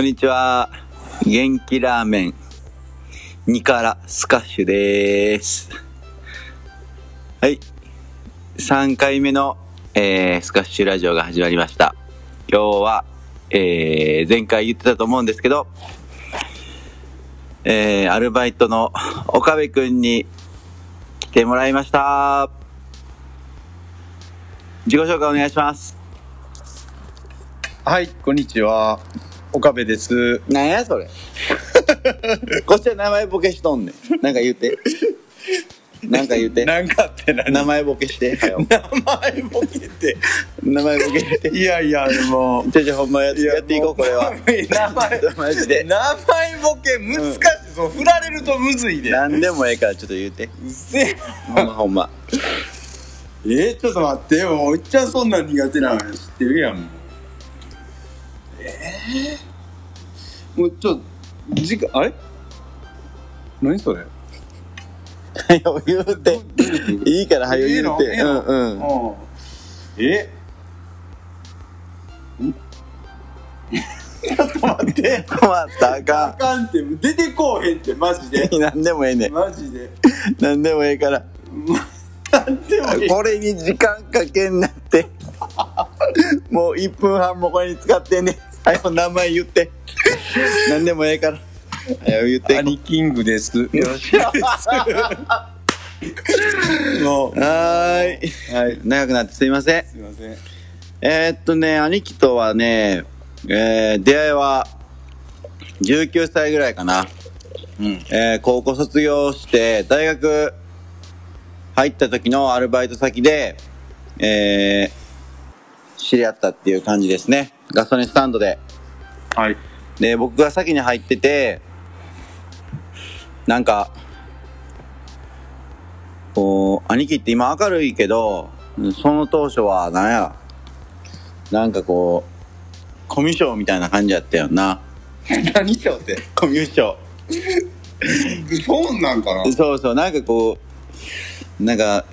こんにちは。元気ラーメン、2からスカッシュです。はい。3回目の、えー、スカッシュラジオが始まりました。今日は、えー、前回言ってたと思うんですけど、えー、アルバイトの岡部くんに来てもらいました。自己紹介お願いします。はい、こんにちは。岡部です。なんやそれ。こっちは名前ボケしとんねん。なんか言うて。なんか言うて。なんかって何？名前ボケして。はよ名前ボケて。名前ボケして。いやいや、もう。ちょちょほんまやいややっていこう、これは。名前、マジで。名前ボケ難しい。そう、振られるとむずいで。なんでもええからちょっと言うて。うっせえほんまほんま。えー、ちょっと待ってよ。おっちゃんそんなん苦手なの知ってるやん。もうえー、もうちょっと、時間、あれ？何それ？はよ言うて。いいからはよ言うて。うんうん。うん。え？ん ちょっと待って。困ったらああかかんって、出てこうへんって、マジで。ん。なんでもええねん。マジで。なんでもええから。なんでもいい。これに時間かけんなって。もう1分半もこれに使ってんねん。はよ名前言って。なんでもええから。はよ言って。アニキングです。よろしくです。もう。はーい。はい。長くなってすいません。すいません。えー、っとね、兄貴とはね、えー、出会いは19歳ぐらいかな。うん。えー、高校卒業して、大学入った時のアルバイト先で、えー、知り合ったっていう感じですね。ガソリンスタンドで。はい。で、僕が先に入ってて、なんか、こう、兄貴って今明るいけど、その当初は、なんや、なんかこう、コミュ障みたいな感じやったよな。何しようって？コミュ障。そうなんかなそうそう、なんかこう、なんか、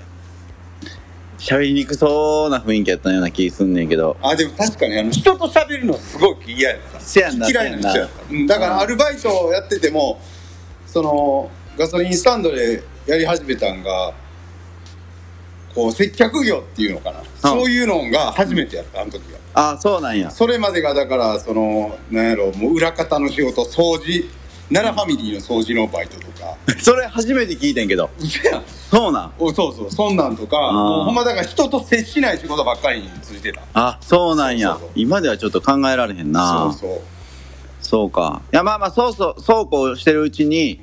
喋りにくそうな雰囲気やったような気すんねんけど。あ、でも確かに、あの、人と喋るのすごく嫌やった。せやんな、嫌いな人せやった。うんだからアルバイトをやってても、その、ガソリンスタンドでやり始めたんが、こう、接客業っていうのかな。そういうのが初めてやった、あの時は。あ、そうなんや。それまでが、だから、その、なんやろ、もう裏方の仕事、掃除、奈良ファミリーの掃除のバイトとか。それ初めて聞いてんけど。そうなんおそうそう、そんなんとか、ーもうほんまだから人と接しない仕事ばっかりについてた。あ、そうなんや今ではちょっと考えられへんな。そうそう。そうか。いや、まあまあ、そうそう、そうこうしてるうちに、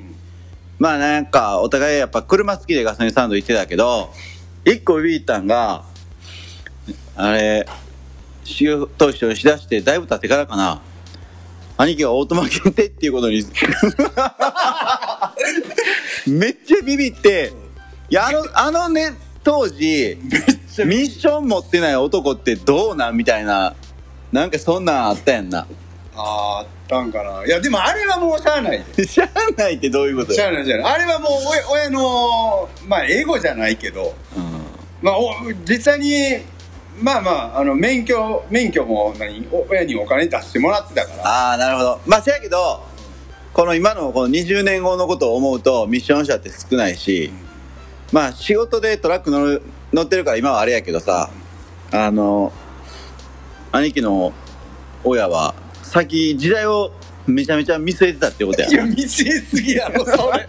まあなんか、お互いやっぱ車好きでガソリンスタンド行ってたけど、一個ビビったんが、あれ、仕事一緒にしだしてだいぶ経ってからかな。兄貴がオートマ限定っていうことに、めっちゃビビって、いや、あの、あのね、当時、ミッション持ってない男ってどうなんみたいな、なんかそんなんあったやんな。あーあったんかな。いや、でもあれはもうしゃあないで。しゃあないってどういうことやしゃあないじゃない。あれはもう親親の、まあ、英語じゃないけど、まあ、お実際に、まあまあ、あの、免許、免許も何、お親にお金出してもらってたから。ああなるほどまあせやけどこの今のこの20年後のことを思うとミッション車って少ないしまあ仕事でトラック乗る乗ってるから今はあれやけどさあの兄貴の親は先時代をめちゃめちゃ見据えてたってことやいや、見せすぎやろ、それ。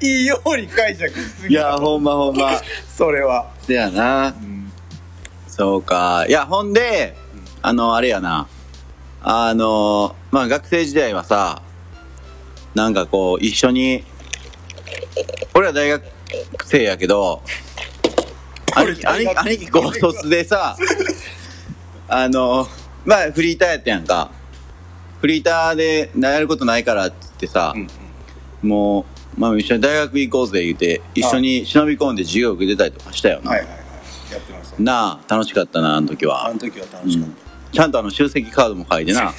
いいように解釈しすいぎやろ。やほんまほんま それは。せやなそうか。いやほんであのあれやな。あのまあ学生時代はさなんかこう一緒に俺は大学生やけど 兄貴兄貴兄貴高卒でさあのまあフリーターやったやんか。フリーターでやることないからっつってさ、うん。もう、まあ、一緒に大学行こうぜ言うて一緒に忍び込んで授業受けてたりとかしたよな、はいはい。なあ楽しかったなあの時あはの時は楽しかっちゃんとあの集積カードも書いてな。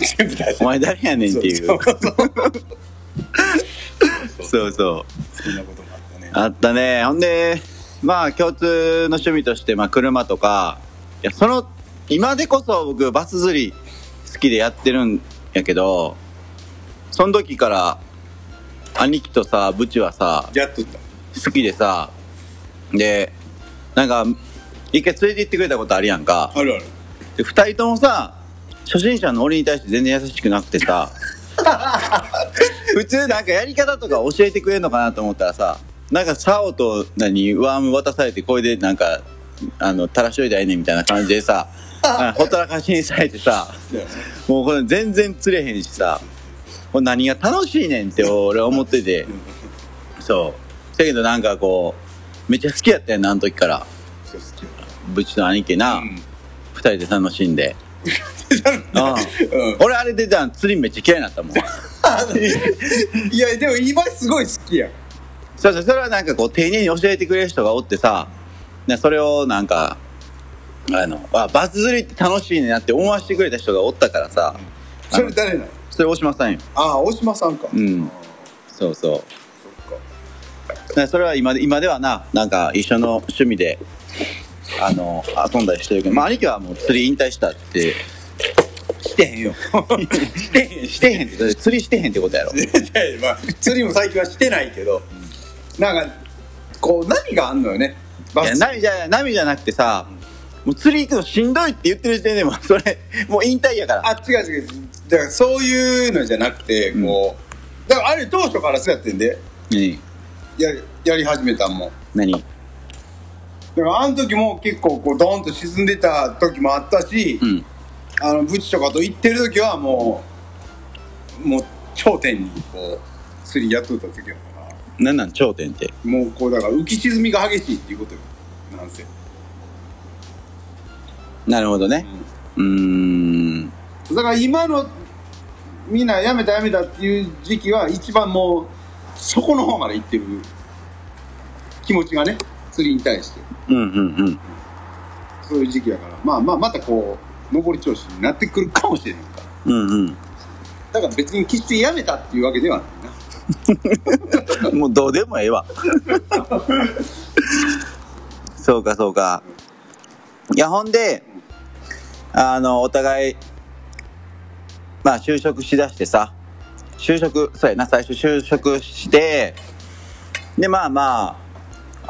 お前誰やねんっていう。そうそう。そんなこともあったね。あったね。ほんでまあ共通の趣味として、まあ、車とかいやその今でこそ僕バス釣り好きでやってるんやけどその時から兄貴とさブチはさやっとった。好きでさでなんか一回連れて行ってくれたことあるやんか。あるある。で二人ともさ初心者の俺に対して全然優しくなくてさ。普通なんかやり方とか教えてくれるのかなと思ったらさなんか竿と何ワーム渡されてこれでなんかあの垂らしといたらええねんみたいな感じでさあ ほったらかしにされてさもうこれ全然釣れへんしさこれ何が楽しいねんって俺は思ってて。そう。だけどなんかこうめっちゃ好きやったよなあの時からそう好きやブチと兄貴な、うん。二人で楽しんで。俺あれでじゃあ釣りめっちゃ嫌いになったもん。いやでも今すごい好きやん。そうそうそれはなんかこう丁寧に教えてくれる人がおってさねそれをなんかあのあバズ釣りって楽しいねなって思わせてくれた人がおったからさ。それ誰なの？それ大島さんよ。ああ大島さんか。うん。そうそう。そっか。ねそれは今で今ではななんか一緒の趣味であの遊んだりしてるけどまあ兄貴はもう釣り引退したってしてへんよ。してへんしてへんって釣りしてへんってことやろ。まあ釣りも最近はしてないけどなんかこう何があんのよね。いや波じゃ波じゃなくてさもう釣り行くのしんどいって言ってる時点でもうそれもう引退やから。あ違う違う。だからそういうのじゃなくてこうだからあれ当初からそうやってんで。何？やりやり始めたんも。ん何？だからあの時も結構こうドーンと沈んでた時もあったし、うん。あのブチとかと行ってる時はもうもう頂点にこう釣りやっとった時やから。何なん頂点って？もうこうだから浮き沈みが激しいっていうことよなんせ、なるほどね。うーん。だから今のみんなやめたやめたっていう時期は一番もうそこの方まで行ってる気持ちがね釣りに対して。うんうんうん。そういう時期やから。まあまあまたこう上り調子になってくるかもしれない。からうんうん。だから別に決してやめたっていうわけではないな。もうどうでもええわ。そうかそうか。いやほんであのお互いまあ就職しだしてさ就職そうやな最初就職してでまあまあ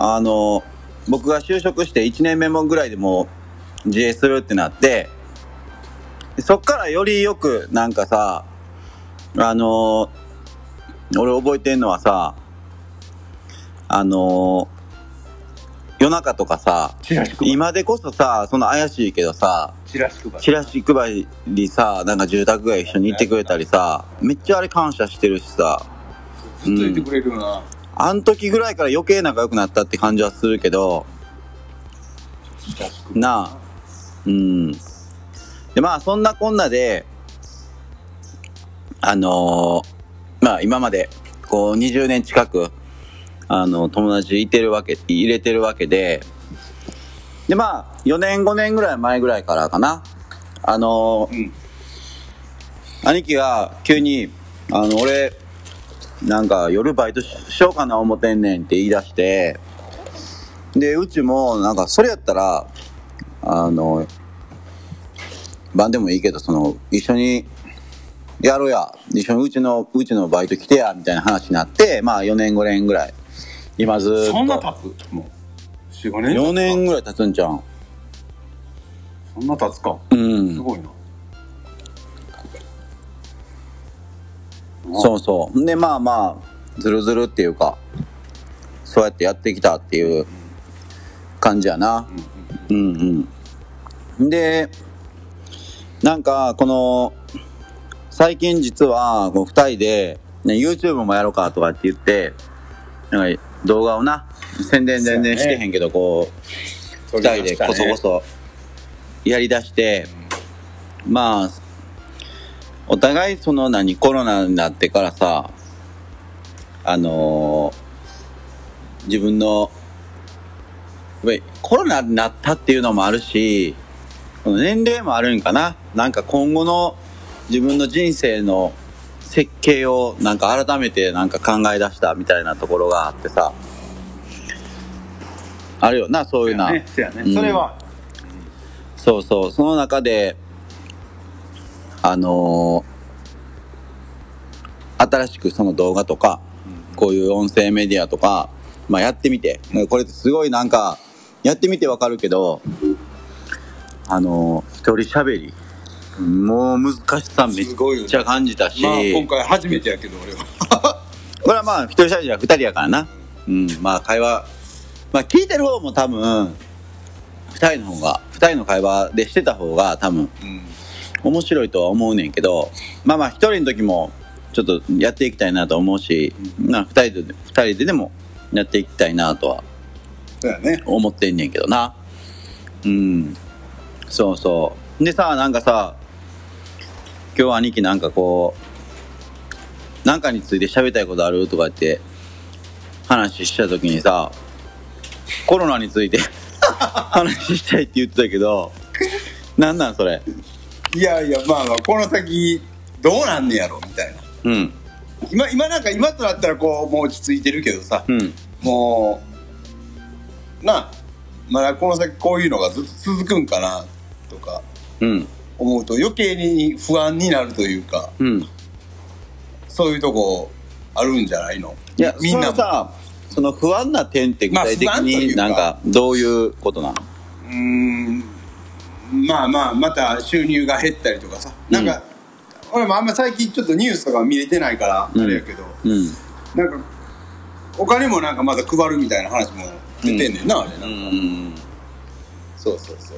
あの僕が就職して1年目もぐらいでもう自営するってなってでそっからよりよくなんかさあの俺覚えてんのはさあの夜中とかさ今でこそさその怪しいけどさチラシ配り。チラシ配りさなんか住宅街一緒に行ってくれたりさめっちゃあれ感謝してるしさ。ずっといてくれるよな、あん時ぐらいから余計仲良くなったって感じはするけどなあうん。でまあそんなこんなであのーまあ今までこう20年近くあの友達いてるわけ入れてるわけででまあ4年5年ぐらい前ぐらいからかな。あのーうん。兄貴が急に「あの俺なんか夜バイトししようかな思てんねん」って言い出してでうちもなんかそれやったらあの晩でもいいけどその一緒にやろうや。一緒にうちのうちのバイト来てやみたいな話になってまあ4年5年ぐらい。今ずーっと。そんな経つ？もう。45年4年ぐぐらい経つんじゃん。そんな経つか。うん。すごいなそうそう。で、まあまあ、ずるずるっていうか、そうやってやってきたっていう感じやな。うんうん。で、なんか、この、最近実は、こう二人で、ね、YouTube もやろうかとかって言って、なんか動画をな、宣伝全然してへんけど、こう、二人でこそこそやりだして、まあ、お互いその何、コロナになってからさ、あのー自分の、コロナになったっていうのもあるし、この年齢もあるんかな。なんか今後の自分の人生の設計をなんか改めてなんか考え出したみたいなところがあってさ、あるよな、そういうな。ねそうやね。うん。それは。そうそう、その中で、あのー新しくその動画とか、こういう音声メディアとか、まあやってみて、これってすごいなんか、やってみてわかるけど、あの、一人喋り、もう難しさめっちゃ感じたし、まあ今回初めてやけど俺は。これはまあ一人喋りは二人やからな。うん、まあ会話、まあ聞いてる方も多分、二人の方が、二人の会話でしてた方が多分うん面白いとは思うねんけど、まあまあ一人の時もちょっとやっていきたいなと思うし、まあ二人で、二人ででもやっていきたいなとは思ってんねんけどな。うん。そうそう。でさ、なんかさ、今日兄貴なんかこう、なんかについて喋りたいことあるとか言って話した時にさ、コロナについて 話したいって言ってたけど、なんなんそれ？いやいやまあまあこの先どうなんねやろみたいなうん。今今なんか今となったらこうもう落ち着いてるけどさうん。もうなあまだこの先こういうのがずっと続くんかなとかうん。思うと余計に不安になるというかうん。そういうとこあるんじゃないの？いや、みんなさ、その不安な点って具体的になんかどういうことなの？うーんまあまあまた収入が減ったりとかさ。なんか、俺もあんま最近ちょっとニュースとか見れてないからあれやけど、うん。なんかお金もなんかまだ配るみたいな話も出てんねんな、あれな、うん。そうそうそう。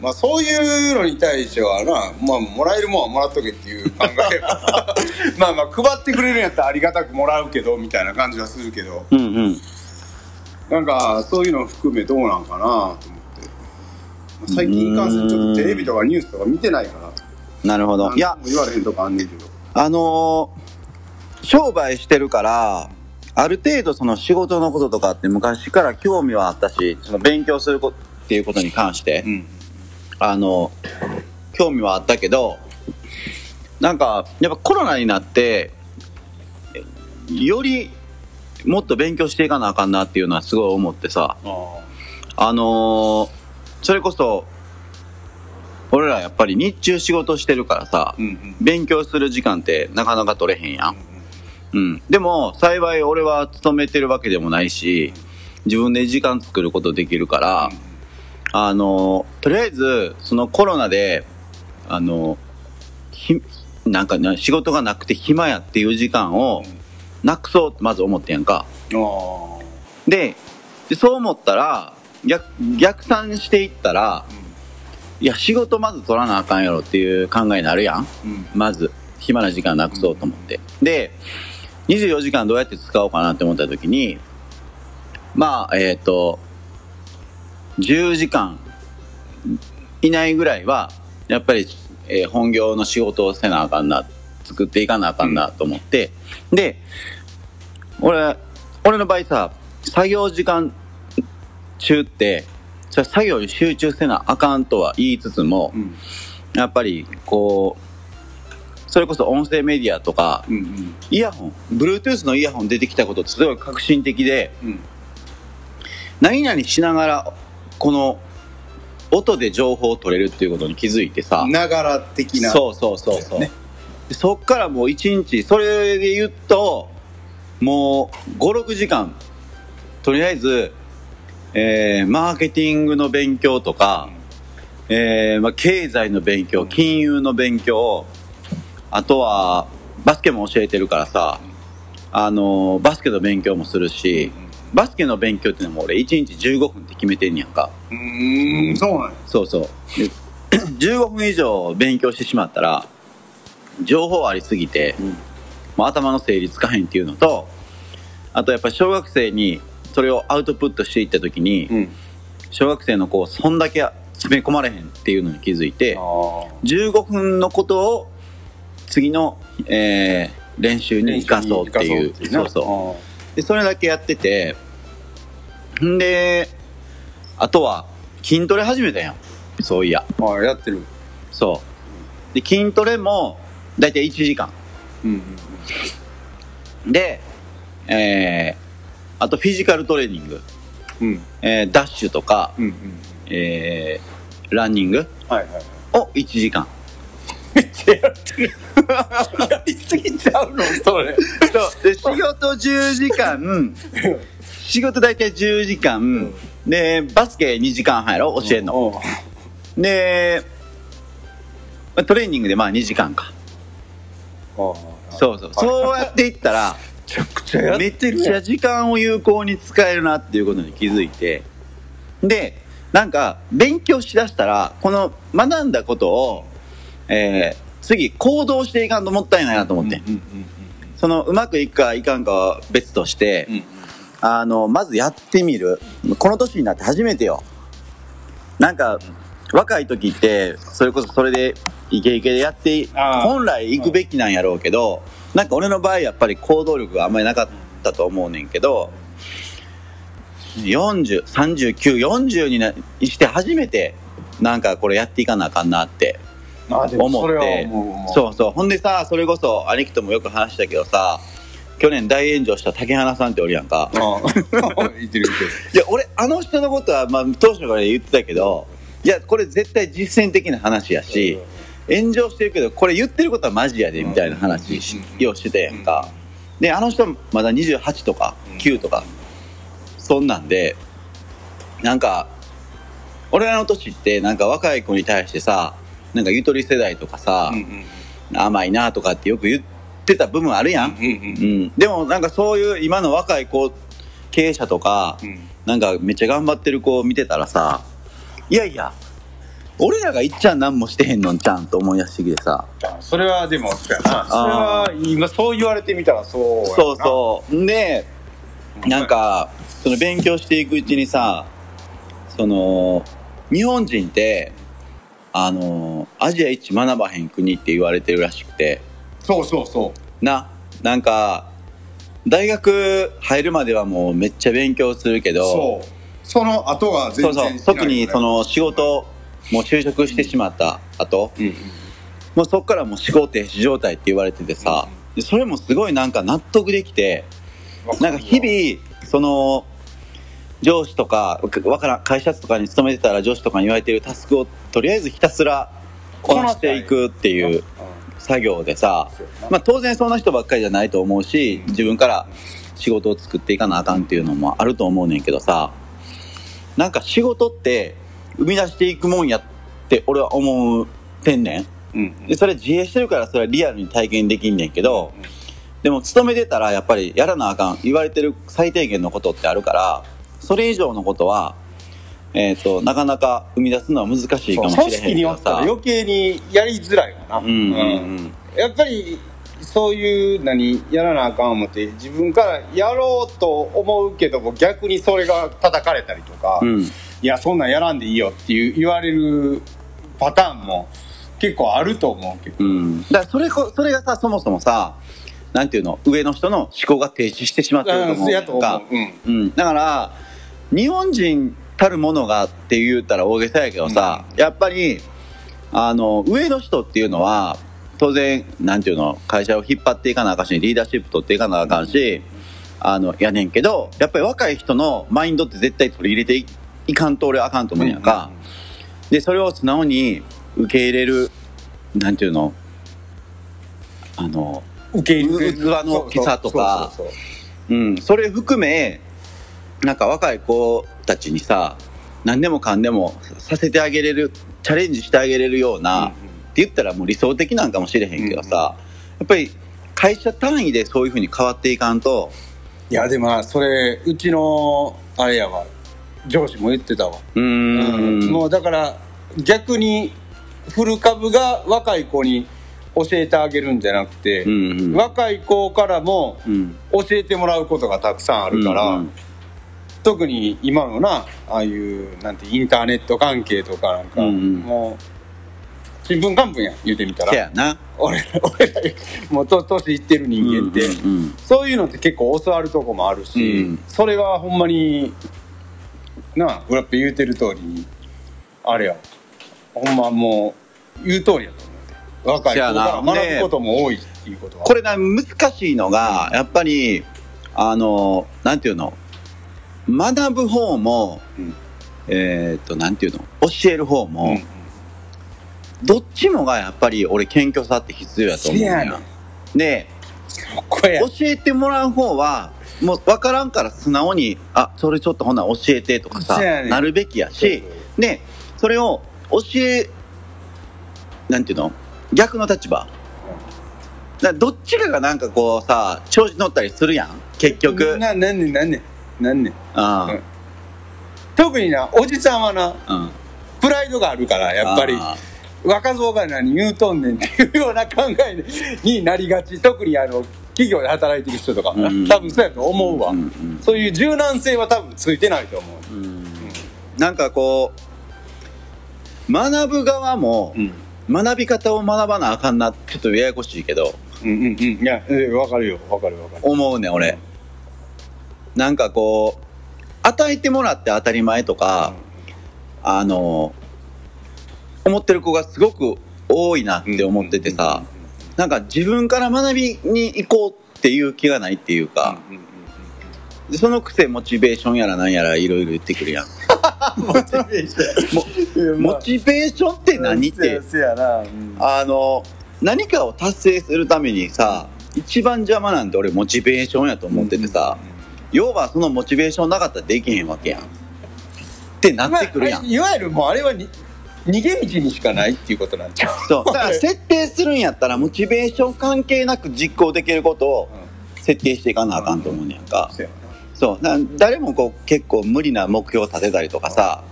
まあそういうのに対してはなまあもらえるもんはもらっとけっていう考え。は まあまあ配ってくれるんやったらありがたくもらうけどみたいな感じはするけど。うんうん。なんかそういうの含めどうなんかなと思って。まあ最近に関してちょっとテレビとかニュースとか見てないからなるほど。いや言われへんとかあんねんけど。あのー商売してるから、ある程度その仕事のこととかって昔から興味はあったし、その勉強することっていうことに関して、ん。あの、興味はあったけど、なんか、やっぱコロナになって、よりもっと勉強していかなあかんなっていうのはすごい思ってさ、ああのーそれこそ、俺らやっぱり日中仕事してるからさ、うんうん勉強する時間ってなかなか取れへんやん。うん。でも、幸い俺は勤めてるわけでもないし、自分で時間作ることできるから、あの、とりあえず、そのコロナで、あの、ひ、なんかな仕事がなくて暇やっていう時間をなくそうってまず思ってんやんか。でそう思ったら、逆、逆算していったら、いや、仕事まず取らなあかんやろっていう考えになるやん。うん。まず、暇な時間なくそうと思って。で、24時間どうやって使おうかなって思った時に、まあ、えっ、と、10時間以内ぐらいは、やっぱり、えー本業の仕事をせなあかんな、作っていかなあかんなと思って、で、俺、俺の場合さ、作業時間中って、そ作業に集中せなあかんとは言いつつも、うん。やっぱりこうそれこそ音声メディアとかうんうん。イヤホン Bluetooth のイヤホン出てきたことってすごい革新的でうん。何々しながらこの音で情報を取れるっていうことに気づいてさながら的な。そうそうそうそう、ね。でそっからもう一日それで言うともう56時間とりあえず、えーマーケティングの勉強とか、えーまあ、経済の勉強金融の勉強あとはバスケも教えてるからさあのバスケの勉強もするしバスケの勉強っていうのも俺1日15分って決めてんねやんか。うーんそうなんや。そうそう。で15分以上勉強してしまったら情報ありすぎて、もう頭の整理つかへんっていうのとあとやっぱり小学生にそれをアウトプットしていった時に、うん。小学生の子をそんだけ詰め込まれへんっていうのに気づいてあ15分のことを次の、えー練習に生かそうっていう。そうそうでそれだけやっててんであとは筋トレ始めたやん。そういや。あああやってる。そう。で筋トレも大体1時間。うん。でえーあとフィジカルトレーニング、うん。うんえーダッシュとか、うんうんえーランニングはいはいはい。を1時間。めっちしてやってる。やりすぎちゃうのそれ。そう。で仕事10時間。仕事大体10時間、でバスケ2時間半やろ教えんの、でまあトレーニングでまあ2時間か。そうそう。そうやっていったらめちゃくちゃやっめてるっちゃ時間を有効に使えるなっていうことに気づいて。でなんか勉強しだしたらこの学んだことを、えー次行動していかんともったいないなと思って、うんうんそのうまくいくかいかんかは別として、うんうん。あのまずやってみる。この年になって初めてよ。なんか若い時ってそれこそそれでイケイケでやって本来行くべきなんやろうけどなんか俺の場合やっぱり行動力があんまりなかったと思うねんけど403940になして初めてなんかこれやっていかなあかんなって思って。思う思うそうそう。ほんでさそれこそ兄貴ともよく話したけどさ去年大炎上した竹花さんっておるやんか。いや俺あの人のことは、まあ、当初から言ってたけどいやこれ絶対実践的な話やし炎上してるけどこれ言ってることはマジやでみたいな話しようしてたやんか。であの人まだ28とか9とかそんなんでなんか俺らの年ってなんか若い子に対してさなんかゆとり世代とかさ、甘いなとかってよく言ってた部分あるやん、うん。うん、でもなんかそういう今の若い子経営者とか、うん。なんかめっちゃ頑張ってる子を見てたらさいやいや俺らがいっちゃん何もしてへんのんちゃんと思い出してきてさ。あそれはでもそうやな。それは今そう言われてみたらそうそうそう。でなんかその勉強していくうちにさその日本人ってあのアジア一学ばへん国って言われてるらしくて。そうそうそう。ななんか大学入るまではもうめっちゃ勉強するけどそう。その後がそうそう全然しないよね。特にその仕事もう就職してしまった後、うんもうそっからもう思考停止状態って言われててさ、それもすごいなんか納得できてなんか日々その上司とかわからん会社とかに勤めてたら上司とかに言われてるタスクをとりあえずひたすらこなしていくっていう作業でさ、まあ、当然そんな人ばっかりじゃないと思うし自分から仕事を作っていかなあかんっていうのもあると思うねんけどさなんか仕事って生み出していくもんやって俺は思うてんねん。うんでそれ自営してるからそれはリアルに体験できんねんけどでも勤めてたらやっぱりやらなあかん言われてる最低限のことってあるからそれ以上のことはえっ、となかなか生み出すのは難しいかもしれへん組織によったら余計にやりづらいかな。うんうん。うん。やっぱりそういう何やらなあかん思って自分からやろうと思うけども逆にそれが叩かれたりとか、うんいやそんなんやらんでいいよっていう言われるパターンも結構あると思うけど、うん、だからそれこそれがさそもそもさなんていうの上の人の思考が停止してしまってると思うと思かう、うん。うん、だから日本人たるものがって言ったら大げさやけどさ、やっぱりあの上の人っていうのは当然なんていうの会社を引っ張っていかなあかんしリーダーシップ取っていかなあかんし、あのやねんけどやっぱり若い人のマインドって絶対取り入れていいかんと俺はあかんと思うんやんか、でそれを素直に受け入れるなんていうの？あの受け入れる。器の大きさとか。それ含めなんか若い子たちにさ何でもかんでもさせてあげれるチャレンジしてあげれるような、うんうん。って言ったらもう理想的なんかもしれへんけどさ、やっぱり会社単位でそういうふうに変わっていかんと。いやでもなそれうちのあれやわ上司も言ってたわ、うーん。もうだから逆にフル株が若い子に教えてあげるんじゃなくて、うんうん。若い子からもうん。教えてもらうことがたくさんあるから、うんうん。特に今のなああいうなんてインターネット関係とかなんか、うんうん。もう新聞幹部やん言うてみたら。せやな。俺ら俺らもうと年いってる人間って、うんうんうん。そういうのって結構教わるとこもあるし、うん。それはほんまになあグラッペ言うてる通りにあれやほんまもう言う通りやと思うで。若い子から学ぶことも多いっていうことは。これな難しいのがやっぱりあのなんていうの？学ぶ方も、うん。えっ、となんていうの？教える方も、うん。どっちもがやっぱり俺謙虚さって必要やと思うや。ねん。で教えてもらう方はもう分からんから素直に「あそれちょっとほんなら教えて」とかさなるべきやしでそれを教えなんていうの？逆の立場。だどっちかがなんかこうさ調子乗ったりするやん結局。ななんねんなんねんなんねんあ。うん。特になおじさんはなあうん。プライドがあるからやっぱり。あ。若造が何言うとんねんっていうような考えになりがち。特にあの企業で働いてる人とかうん。多分そうやと思うわ、うんうんそういう柔軟性は多分ついてないと思う。うん。なんかこう学ぶ側もうん。学び方を学ばなあかんなちょっとややこしいけどうんうんうん。いやえわかるよ。わかるわかる。思うね俺。なんかこう与えてもらって当たり前とか、あの思ってる子がすごく多いなって思っててさ、なんか自分から学びに行こうっていう気がないっていうか、うんうんうんでそのくせモチベーションやらなんやらいろいろ言ってくるやん。モチベーションモチベーションって何って、あの、何かを達成するためにさ、一番邪魔なんて俺モチベーションやと思っててさ、要はそのモチベーションなかったらできへんわけやん。ってなってくるやんまあ。いわゆるもうあれはに逃げ道にしかないっていうことなんちゃうそう。だから設定するんやったらモチベーション関係なく実行できることを設定していかなあかんと思うねやんか。そうやなそう。な誰もこう結構無理な目標を立てたりとかさ、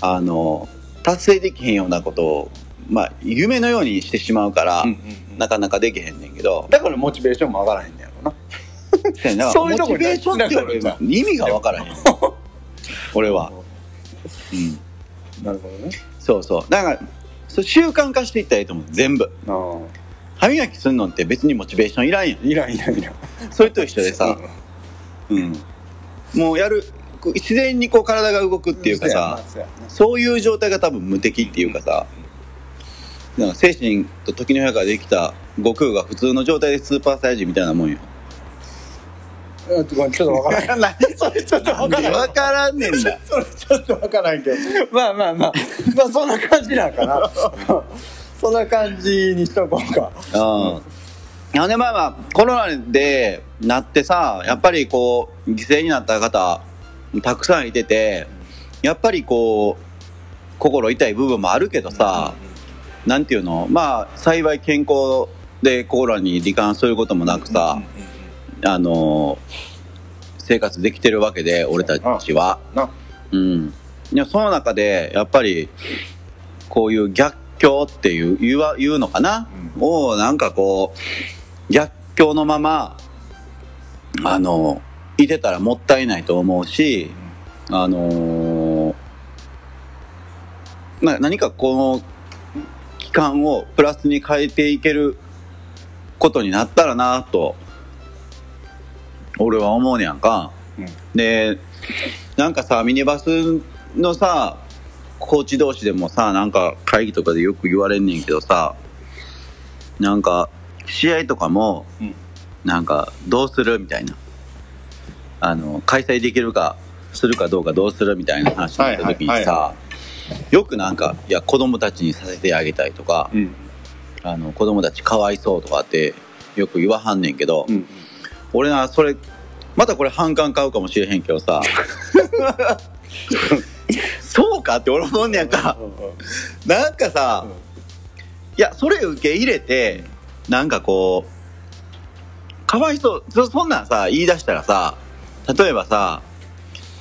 あの、達成できへんようなことを、まあ、夢のようにしてしまうから、うんうんうんなかなかできへんねんけど、だからモチベーションも上がらへんねやろな そういうとこモチベーションって意味がわからへん。俺は。うん。なるほどねそうそう。だから、そう習慣化していったらいいと思う。全部。あ歯磨きすんのって別にモチベーションいらんやん。あいらんいらんいらんそれと一緒でさ、うん。もうやる、自然にこう体が動くっていうかさ、そういう状態が多分無敵っていうかさ、なんか精神と時の部屋からできた悟空が普通の状態でスーパーサイジみたいなもんよ。ちょっとわからない それちょっとわからないわからんねんだ。それちょっとわからんけど。まあまあまあ。まあそんな感じなんかな。そんな感じにしとこうか。うん。ほんでまあまあ、コロナでなってさ、やっぱりこう、犠牲になった方、たくさんいてて、やっぱりこう、心痛い部分もあるけどさ、なんていうの？まあ、幸い健康でコロナに罹患することもなくさ、あの生活できてるわけで、俺たちは。な。うん。いや、その中で、やっぱり、こういう逆境っていう、言うわ言うのかな、を、なんかこう、逆境のまま、あの、いてたらもったいないと思うし、あのーまあ、何かこの期間をプラスに変えていけることになったらなと、俺は思うねやんか。うん。で、なんかさ、ミニバスのさ、コーチ同士でもさ、なんか会議とかでよく言われんねんけどさ、なんか、試合とかも、うん。なんか、どうするみたいな。あの、開催できるか、するかどうかどうするみたいな話になった時にはいはい。さ、よくなんか、いや、子供たちにさせてあげたいとか、うん。あの、子供たちかわいそうとかって、よく言わはんねんけど、うん俺な、それ、またこれ反感買うかもしれへんけどさ、そうかって俺思うねやんか。なんかさ、いや、それ受け入れて、なんかこう、かわいそう、そそんなんさ、言い出したらさ、例えばさ、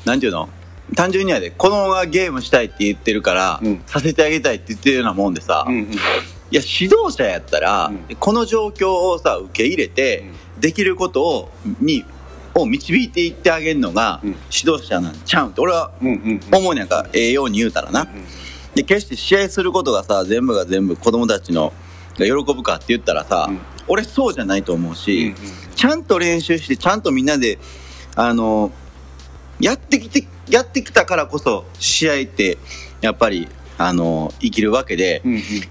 なんていうの単純にやで、子供がゲームしたいって言ってるから、うん。させてあげたいって言ってるようなもんでさ、うんうん。いや、指導者やったら、うん。この状況をさ、受け入れて、できることを、に、を導いていってあげるのが、うん。指導者なんちゃうんって、俺は思うねやんか、ええように言うたらな。で、決して試合することがさ、全部が全部子供たちの、が喜ぶかって言ったらさ、うん。俺そうじゃないと思うし、うんちゃんと練習して、ちゃんとみんなで、あの、やってきて、やってきたからこそ、試合って、やっぱり、あの、生きるわけで、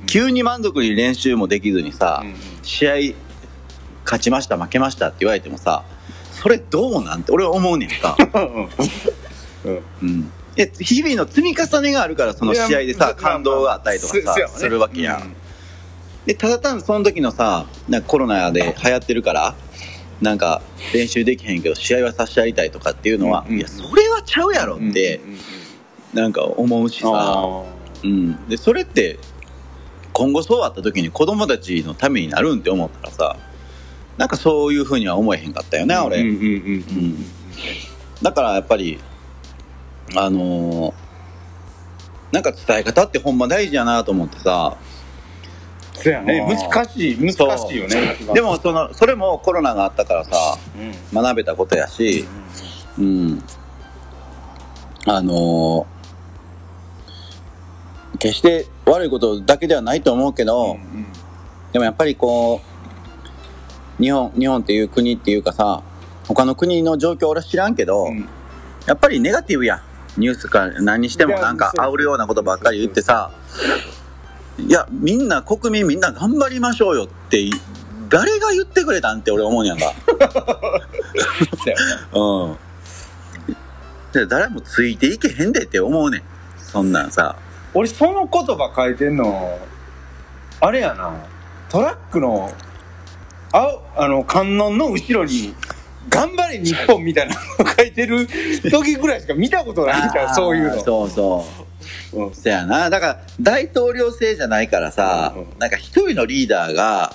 急に満足に練習もできずにさ、うん。試合勝ちました負けましたって言われてもさそれどうなんて俺は思うねんか、うん。うん。日々の積み重ねがあるからその試合でさ感動があったりとかさすするわけやん、うん。でただ単にその時のさなんかコロナで流行ってるからなんか練習できへんけど試合はさせてやりたいとかっていうのは、うんうんいやそれはちゃうやろってうんうんうんなんか思うしさ、あうん、でそれって今後そうあった時に子供たちのためになるんって思ったらさなんかそういうふうには思えへんかったよね、俺、ーうんうんうん。うん。だからやっぱりあのーなんか伝え方ってほんま大事やなと思ってさ。そうやね。難しい難しいよねでもそのそれもコロナがあったからさうん。学べたことやし、うん、あのー決して悪いことだけではないと思うけど、うん。でもやっぱりこう日本日本っていう国っていうかさ他の国の状況俺は知らんけど、うん。やっぱりネガティブやん。ニュースか何にしてもなんか煽るようなことばっかり言ってさいやみんな国民みんな頑張りましょうよって誰が言ってくれたんって俺思うんやんか。うん。で誰もついていけへんでって思うねん。そんなんさ。俺その言葉書いてんのあれやな。トラックのああの観音の後ろに「頑張れ日本」みたいなの書いてる時ぐらいしか見たことないからそういうの。そうそう。うん。そやな。だから大統領制じゃないからさ、うんうん。なんか一人のリーダーが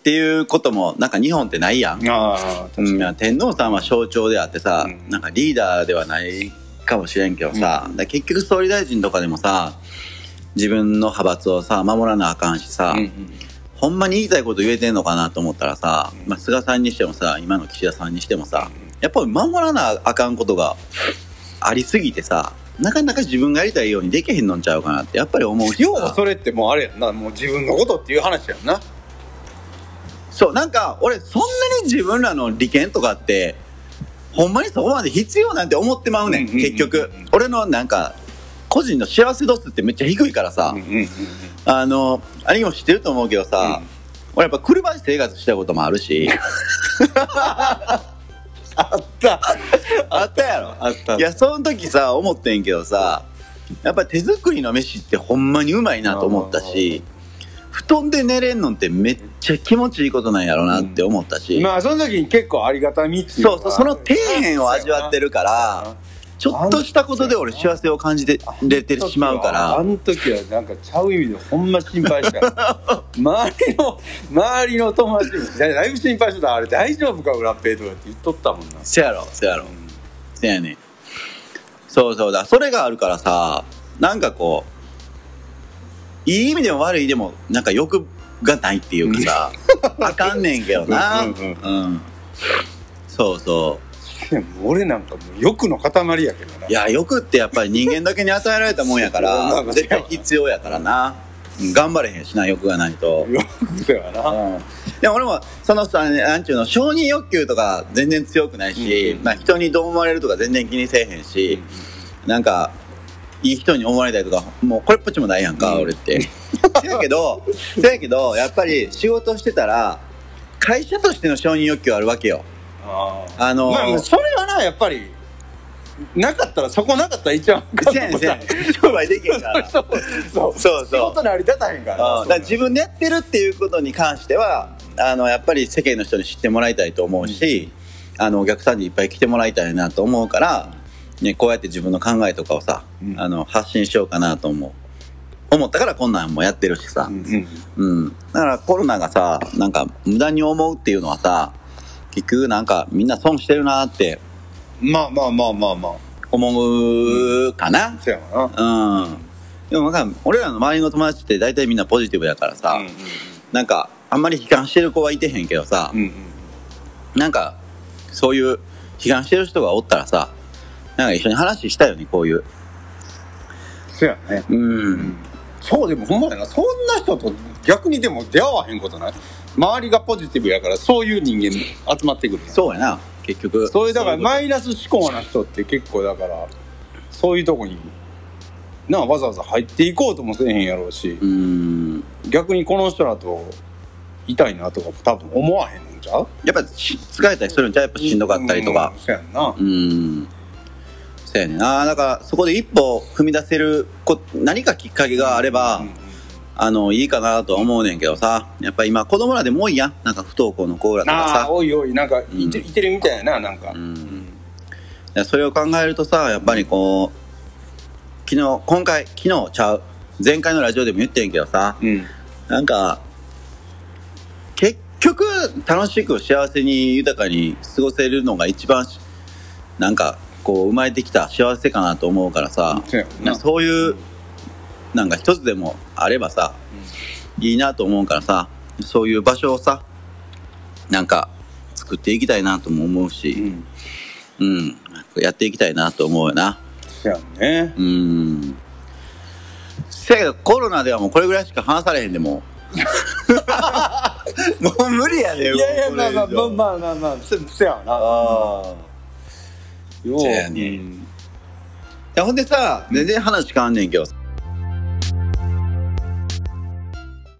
っていうこともなんか日本ってないやん、あうん。天皇さんは象徴であってさ、うん。なんかリーダーではないかもしれんけどさ、だから結局総理大臣とかでもさ自分の派閥をさ守らなあかんしさ、うんうんほんまに言いたいこと言えてんのかなと思ったらさ、うん。まあ、菅さんにしてもさ今の岸田さんにしてもさやっぱり守らなあかんことがありすぎてさなかなか自分がやりたいようにできへんのんちゃうかなってやっぱり思う要はそれってもうあれやんなもう自分のことっていう話やんな。そうなんか俺そんなに自分らの利権とかってほんまにそこまで必要なんて思ってまうねん。結局。俺のなんか個人の幸せ度数ってめっちゃ低いからさ、うんうんうんうん。あの兄貴も知ってると思うけどさ、うん。俺やっぱ車で生活したこともあるし。あった。あったやろ。あった。いやその時さ思ってんけどさやっぱり手作りの飯ってほんまにうまいなと思ったし布団で寝れんのってめっちゃ気持ちいいことなんやろなって思ったし、まあその時に結構ありがたみっていうそうそうその底辺を味わってるからちょっとしたことで俺幸せを感じてれてしまうかあらの時はなんかちゃう意味でほんま心配した。よ 周りの周りの友達もだだいぶ心配してたあれ大丈夫か裏ペイとかって言っとったもんな。せやろせやろ。せやね。んそうそうだそれがあるからさなんかこういい意味でも悪い意味でもなんか欲がないっていうかさ あかんねんけどな。ううんんそうそでも俺なんかもう欲の塊やけどな。ういや欲ってやっぱり人間だけに与えられたもんやから あ絶対必要やからな。うん頑張れへんしな欲がないと。欲だよな。うん。でも俺もそのさなんちゅうの承認欲求とか全然強くないし、うんまあ、人にどう思われるとか全然気にせえへんし、なんかいい人に思われたりとかもうこれっぽっちもないやんか、うん。俺って。せやけどせやけどやっぱり仕事してたら会社としての承認欲求あるわけよああのそれはなやっぱりなかったらそこなかったら一番せやねんせやねん。商売できへんから。そうそう。そうそう。仕事成り立たへんからうんだから自分でやってるっていうことに関してはあのやっぱり世間の人に知ってもらいたいと思うし、あのお客さんにいっぱい来てもらいたいなと思うから、ね、こうやって自分の考えとかをさ、うん。あの発信しようかなと思う。思ったからこんなんもやってるしさ。う、ん。うん。うん。だからコロナがさなんか無駄に思うっていうのはさ結局なんかみんな損してるなって。まあまあまあまあまあ。思うかな。そうやわな。うん、でもなんか俺らの周りの友達って大体みんなポジティブやからさ、うんなんかあんまり悲観してる子はいてへんけどさ、うんうんなんかそういう悲観してる人がおったらさなんか一緒に話したいよねこういう。そうやね。うん。そうでもほんまやな。そんな人と逆にでも出会わへんことない？周りがポジティブやからそういう人間集まってくる。そうやな。結局そういうだからマイナス思考な人って結構だからそういうとこになあわざわざ入っていこうともせえへんやろうし逆にこの人らといたいなとか多分思わへんのんちゃう？やっぱし疲れたりするんちゃう？やっぱしんどかったりとか。うんそうやんな。うん。そうやねんな。だからそこで一歩踏み出せるこ何かきっかけがあれば、うんあのいいかなとは思うねんけどさ。やっぱ今子供らでも多いやん。なんか不登校の子らとかああさおいおい。なんかいて,、うん。いてるみたいやななんか、うん。それを考えるとさやっぱりこう昨日今回昨日ちゃう。前回のラジオでも言ってんけどさ。うん。なんか結局楽しく幸せに豊かに過ごせるのが一番しなんかこう生まれてきた幸せかなと思うからさ、そうそういうなんか一つでもあればさ、いいなと思うからさそういう場所をさなんか作っていきたいなとも思ううし、んうんやっていきたいなと思うよな。そうやね。うん。せやコロナではもうこれぐらいしか話されへんでもう。もう無理やでいやいやまあまあまああまあまあまあそそやわな。あよう。やね。ほんでさ全然話変わんねんけど